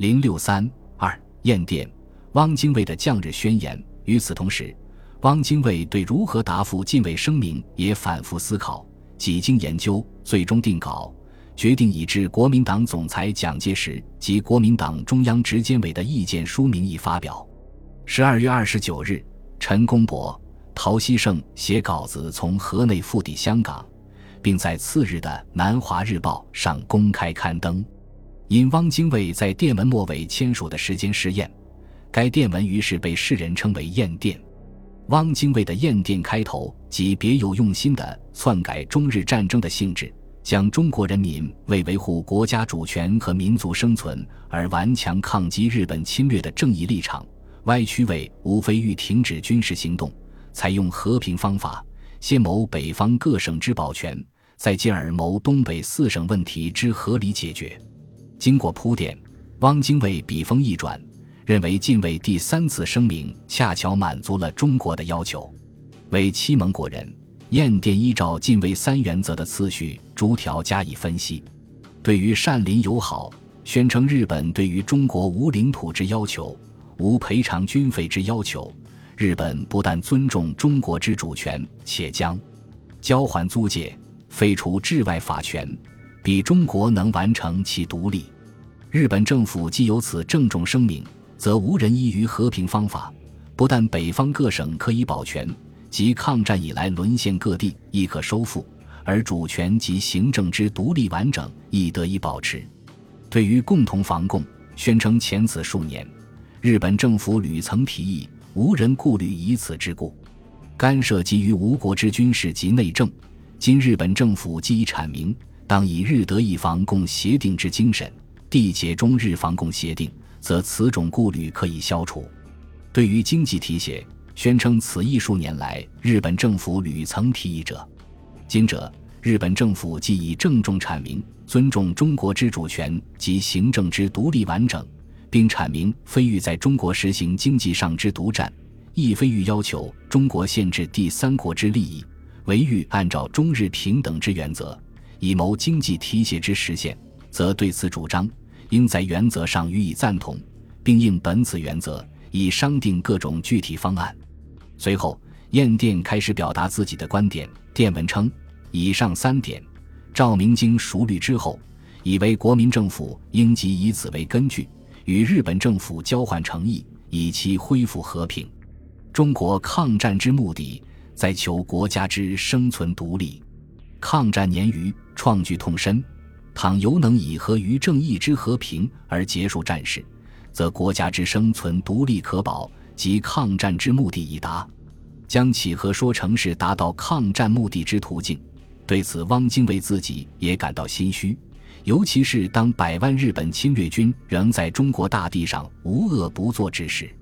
零六三二燕电，汪精卫的降日宣言。与此同时，汪精卫对如何答复禁卫声明也反复思考，几经研究，最终定稿，决定以致国民党总裁蒋介石及国民党中央执监委的意见书名义发表。十二月二十九日，陈公博、陶希圣写稿子从河内赴抵香港，并在次日的《南华日报》上公开刊登。因汪精卫在电文末尾签署的时间失验，该电文于是被世人称为“验电”。汪精卫的验电开头即别有用心的篡改中日战争的性质，将中国人民为维护国家主权和民族生存而顽强抗击日本侵略的正义立场歪曲为无非欲停止军事行动，采用和平方法，先谋北方各省之保全，再进而谋东北四省问题之合理解决。经过铺垫，汪精卫笔锋一转，认为禁卫第三次声明恰巧满足了中国的要求。为七盟国人，燕电依照禁卫三原则的次序逐条加以分析。对于善邻友好，宣称日本对于中国无领土之要求，无赔偿军费之要求。日本不但尊重中国之主权，且将交还租界，废除治外法权。比中国能完成其独立，日本政府既有此郑重声明，则无人依于和平方法。不但北方各省可以保全，即抗战以来沦陷各地亦可收复，而主权及行政之独立完整亦得以保持。对于共同防共，宣称前此数年，日本政府屡曾提议，无人顾虑以此之故，干涉基于吴国之军事及内政。今日本政府既已阐明。当以日德一防共协定之精神缔结中日防共协定，则此种顾虑可以消除。对于经济提携，宣称此一数年来日本政府屡曾提议者，今者日本政府既已郑重阐明尊重中国之主权及行政之独立完整，并阐明非欲在中国实行经济上之独占，亦非欲要求中国限制第三国之利益，唯欲按照中日平等之原则。以谋经济提携之实现，则对此主张应在原则上予以赞同，并应本此原则以商定各种具体方案。随后，燕电开始表达自己的观点。电文称：“以上三点，赵明经熟虑之后，以为国民政府应即以此为根据，与日本政府交换诚意，以期恢复和平。中国抗战之目的，在求国家之生存独立。抗战年余。”创举痛深，倘犹能以和于正义之和平而结束战事，则国家之生存独立可保，及抗战之目的已达。将契合说成是达到抗战目的之途径，对此汪精卫自己也感到心虚，尤其是当百万日本侵略军仍在中国大地上无恶不作之时。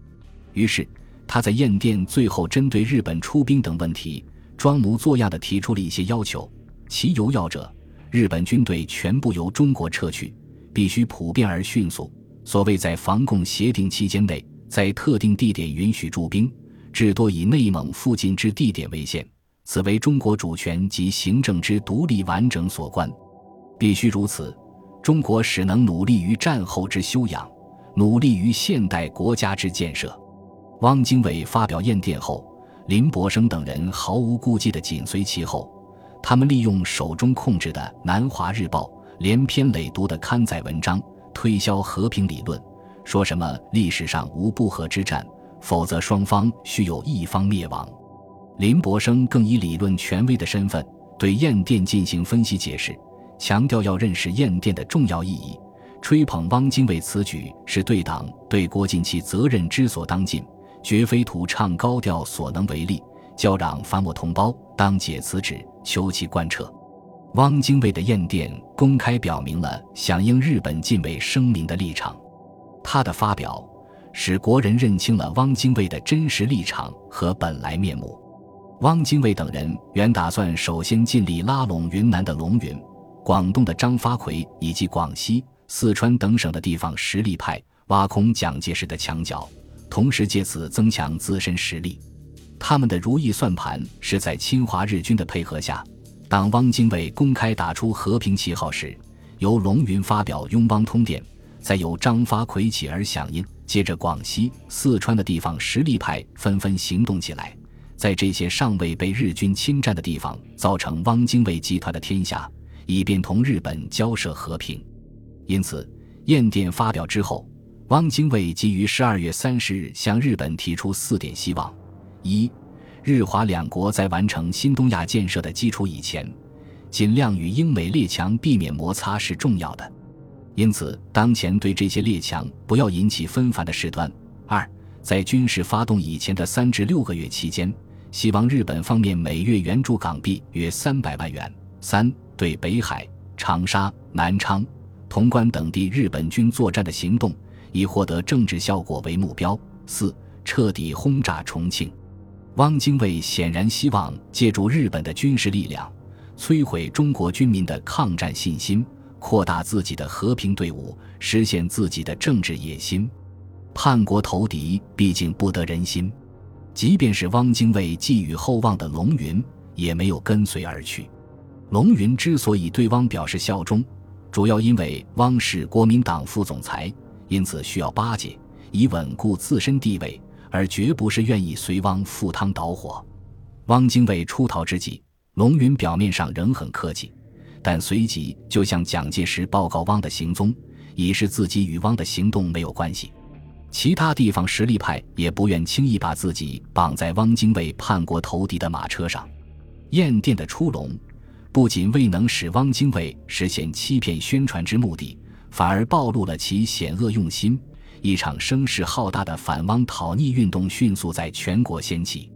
于是他在燕电最后针对日本出兵等问题，装模作样地提出了一些要求，其有要者。日本军队全部由中国撤去，必须普遍而迅速。所谓在防共协定期间内，在特定地点允许驻兵，至多以内蒙附近之地点为限。此为中国主权及行政之独立完整所关，必须如此。中国使能努力于战后之修养，努力于现代国家之建设。汪精卫发表唁电后，林伯生等人毫无顾忌地紧随其后。他们利用手中控制的《南华日报》连篇累牍的刊载文章，推销和平理论，说什么历史上无不和之战，否则双方须有一方灭亡。林伯生更以理论权威的身份对燕电进行分析解释，强调要认识燕电的重要意义，吹捧汪精卫此举是对党对国尽其责任之所当尽，绝非土唱高调所能为力。叫嚷反我同胞，当解此旨，求其贯彻。汪精卫的唁电公开表明了响应日本禁卫声明的立场。他的发表使国人认清了汪精卫的真实立场和本来面目。汪精卫等人原打算首先尽力拉拢云南的龙云、广东的张发奎以及广西、四川等省的地方实力派，挖空蒋介石的墙角，同时借此增强自身实力。他们的如意算盘是在侵华日军的配合下，当汪精卫公开打出和平旗号时，由龙云发表拥汪通电，再由张发奎起而响应。接着，广西、四川的地方实力派纷纷行动起来，在这些尚未被日军侵占的地方，造成汪精卫集团的天下，以便同日本交涉和平。因此，唁电发表之后，汪精卫即于十二月三十日向日本提出四点希望：一、日华两国在完成新东亚建设的基础以前，尽量与英美列强避免摩擦是重要的。因此，当前对这些列强不要引起纷繁的事端。二，在军事发动以前的三至六个月期间，希望日本方面每月援助港币约三百万元。三，对北海、长沙、南昌、潼关等地日本军作战的行动，以获得政治效果为目标。四，彻底轰炸重庆。汪精卫显然希望借助日本的军事力量，摧毁中国军民的抗战信心。扩大自己的和平队伍，实现自己的政治野心。叛国投敌毕竟不得人心，即便是汪精卫寄予厚望的龙云，也没有跟随而去。龙云之所以对汪表示效忠，主要因为汪是国民党副总裁，因此需要巴结，以稳固自身地位，而绝不是愿意随汪赴汤蹈火。汪精卫出逃之际，龙云表面上仍很客气。但随即就向蒋介石报告汪的行踪，以示自己与汪的行动没有关系。其他地方实力派也不愿轻易把自己绑在汪精卫叛国投敌的马车上。燕电的出笼，不仅未能使汪精卫实现欺骗宣传之目的，反而暴露了其险恶用心。一场声势浩大的反汪讨逆运动迅速在全国掀起。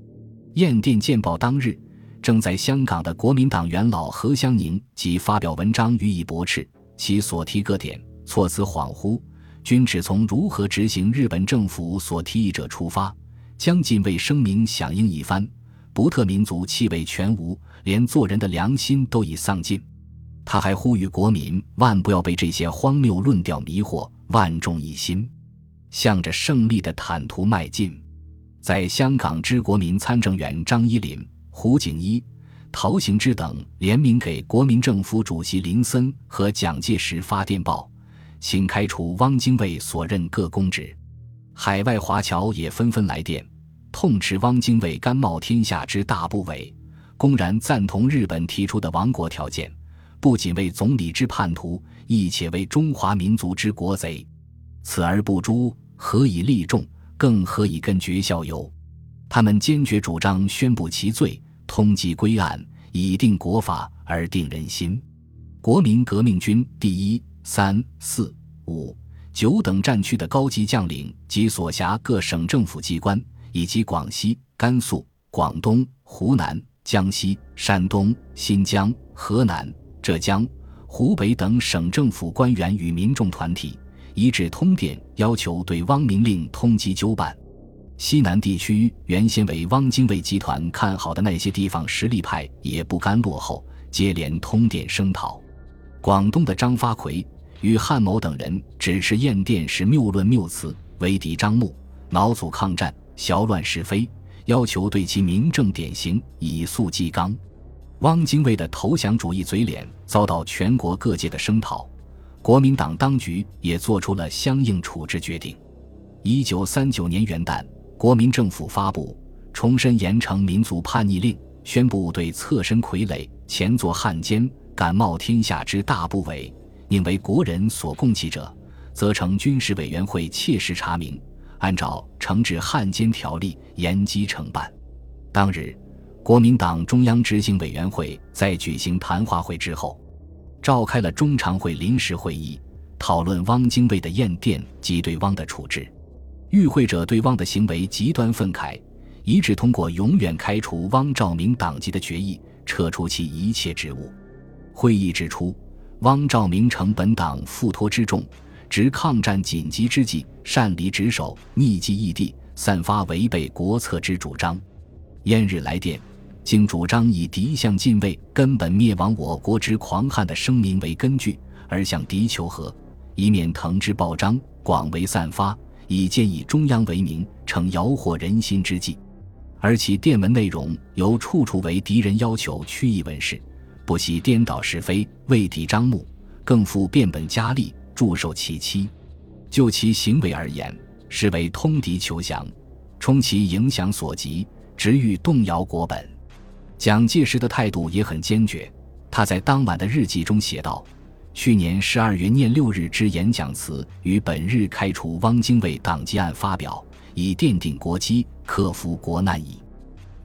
燕电见报当日。正在香港的国民党元老何香凝即发表文章予以驳斥，其所提各点措辞恍惚，均只从如何执行日本政府所提议者出发，将近为声明响应一番，不特民族气味全无，连做人的良心都已丧尽。他还呼吁国民万不要被这些荒谬论调迷惑，万众一心，向着胜利的坦途迈进。在香港之国民参政员张一林。胡景一、陶行知等联名给国民政府主席林森和蒋介石发电报，请开除汪精卫所任各公职。海外华侨也纷纷来电，痛斥汪精卫甘冒天下之大不韪，公然赞同日本提出的亡国条件，不仅为总理之叛徒，亦且为中华民族之国贼。此而不诛，何以立众？更何以根绝效尤？他们坚决主张宣布其罪，通缉归案，以定国法而定人心。国民革命军第一、三、四、五、九等战区的高级将领及所辖各省政府机关，以及广西、甘肃、广东、湖南、江西、山东、新疆、河南、浙江、湖北等省政府官员与民众团体，一致通电要求对汪明令通缉纠办。西南地区原先为汪精卫集团看好的那些地方实力派也不甘落后，接连通电声讨。广东的张发奎与汉某等人指斥燕电是谬论谬词，为敌张目，恼阻抗战，淆乱是非，要求对其明正典刑，以肃纪纲。汪精卫的投降主义嘴脸遭到全国各界的声讨，国民党当局也做出了相应处置决定。一九三九年元旦。国民政府发布重申严惩民族叛逆令，宣布对侧身傀儡、前作汉奸、敢冒天下之大不韪，宁为国人所共弃者，则成军事委员会切实查明，按照惩治汉奸条例严机惩办。当日，国民党中央执行委员会在举行谈话会之后，召开了中常会临时会议，讨论汪精卫的唁电及对汪的处置。与会者对汪的行为极端愤慨，一致通过永远开除汪兆铭党籍的决议，撤除其一切职务。会议指出，汪兆铭承本党付托之重，执抗战紧急之际，擅离职守，匿迹异地，散发违背国策之主张。燕日来电，竟主张以敌向禁卫、根本灭亡我国之狂悍的声明为根据，而向敌求和，以免藤之暴张，广为散发。以建议中央为名，成摇惑人心之计，而其电文内容由处处为敌人要求曲意文事，不惜颠倒是非，为敌张目，更复变本加厉，助受其欺。就其行为而言，是为通敌求降，充其影响所及，直欲动摇国本。蒋介石的态度也很坚决，他在当晚的日记中写道：“去年十二月廿六日之演讲词，于本日开除汪精卫党籍案发表，以奠定国基，克服国难矣。”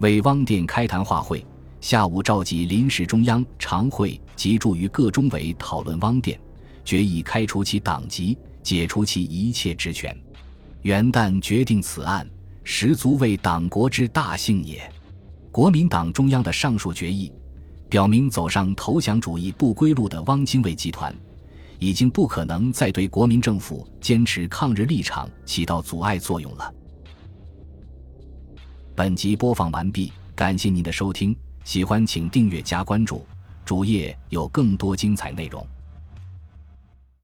为汪店开谈话会，下午召集临时中央常会及驻于各中委讨论汪店，决议开除其党籍。解除其一切职权，元旦决定此案，实足为党国之大幸也。国民党中央的上述决议，表明走上投降主义不归路的汪精卫集团，已经不可能再对国民政府坚持抗日立场起到阻碍作用了。本集播放完毕，感谢您的收听，喜欢请订阅加关注，主页有更多精彩内容。